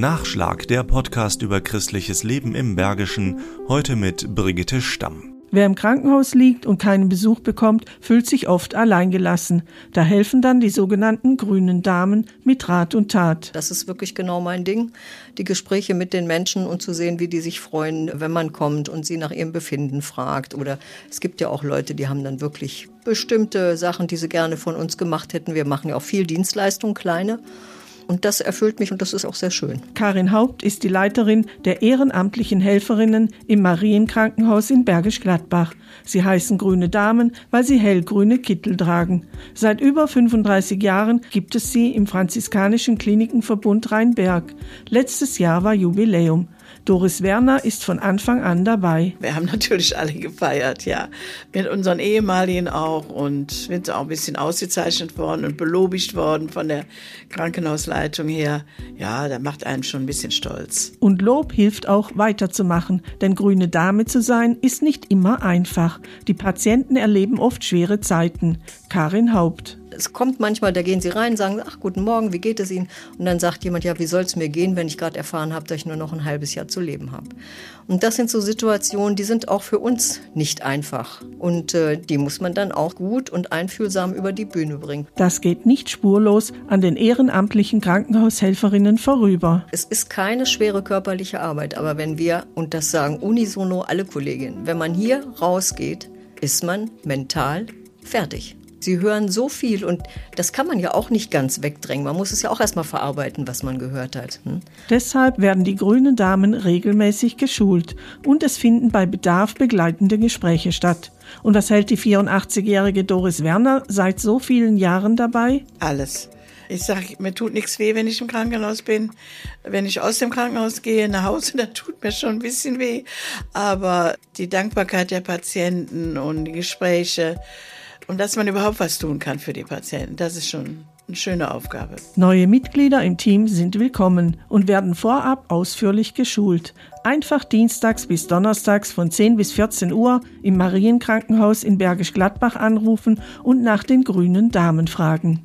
Nachschlag, der Podcast über christliches Leben im Bergischen, heute mit Brigitte Stamm. Wer im Krankenhaus liegt und keinen Besuch bekommt, fühlt sich oft alleingelassen. Da helfen dann die sogenannten grünen Damen mit Rat und Tat. Das ist wirklich genau mein Ding. Die Gespräche mit den Menschen und zu sehen, wie die sich freuen, wenn man kommt und sie nach ihrem Befinden fragt. Oder es gibt ja auch Leute, die haben dann wirklich bestimmte Sachen, die sie gerne von uns gemacht hätten. Wir machen ja auch viel Dienstleistung, kleine. Und das erfüllt mich und das ist auch sehr schön. Karin Haupt ist die Leiterin der ehrenamtlichen Helferinnen im Marienkrankenhaus in Bergisch Gladbach. Sie heißen Grüne Damen, weil sie hellgrüne Kittel tragen. Seit über 35 Jahren gibt es sie im Franziskanischen Klinikenverbund Rheinberg. Letztes Jahr war Jubiläum. Doris Werner ist von Anfang an dabei. Wir haben natürlich alle gefeiert, ja. Mit unseren Ehemaligen auch und sind auch ein bisschen ausgezeichnet worden und belobigt worden von der Krankenhausleitung her. Ja, da macht einen schon ein bisschen stolz. Und Lob hilft auch weiterzumachen, denn grüne Dame zu sein ist nicht immer einfach. Die Patienten erleben oft schwere Zeiten. Karin Haupt es kommt manchmal, da gehen sie rein, sagen, ach, guten Morgen, wie geht es Ihnen? Und dann sagt jemand, ja, wie soll es mir gehen, wenn ich gerade erfahren habe, dass ich nur noch ein halbes Jahr zu leben habe. Und das sind so Situationen, die sind auch für uns nicht einfach. Und äh, die muss man dann auch gut und einfühlsam über die Bühne bringen. Das geht nicht spurlos an den ehrenamtlichen Krankenhaushelferinnen vorüber. Es ist keine schwere körperliche Arbeit, aber wenn wir, und das sagen unisono alle Kolleginnen, wenn man hier rausgeht, ist man mental fertig. Sie hören so viel und das kann man ja auch nicht ganz wegdrängen. Man muss es ja auch erstmal verarbeiten, was man gehört hat. Hm? Deshalb werden die grünen Damen regelmäßig geschult und es finden bei Bedarf begleitende Gespräche statt. Und was hält die 84-jährige Doris Werner seit so vielen Jahren dabei? Alles. Ich sage, mir tut nichts weh, wenn ich im Krankenhaus bin. Wenn ich aus dem Krankenhaus gehe nach Hause, da tut mir schon ein bisschen weh. Aber die Dankbarkeit der Patienten und die Gespräche, und dass man überhaupt was tun kann für die Patienten, das ist schon eine schöne Aufgabe. Neue Mitglieder im Team sind willkommen und werden vorab ausführlich geschult. Einfach dienstags bis donnerstags von 10 bis 14 Uhr im Marienkrankenhaus in Bergisch Gladbach anrufen und nach den grünen Damen fragen.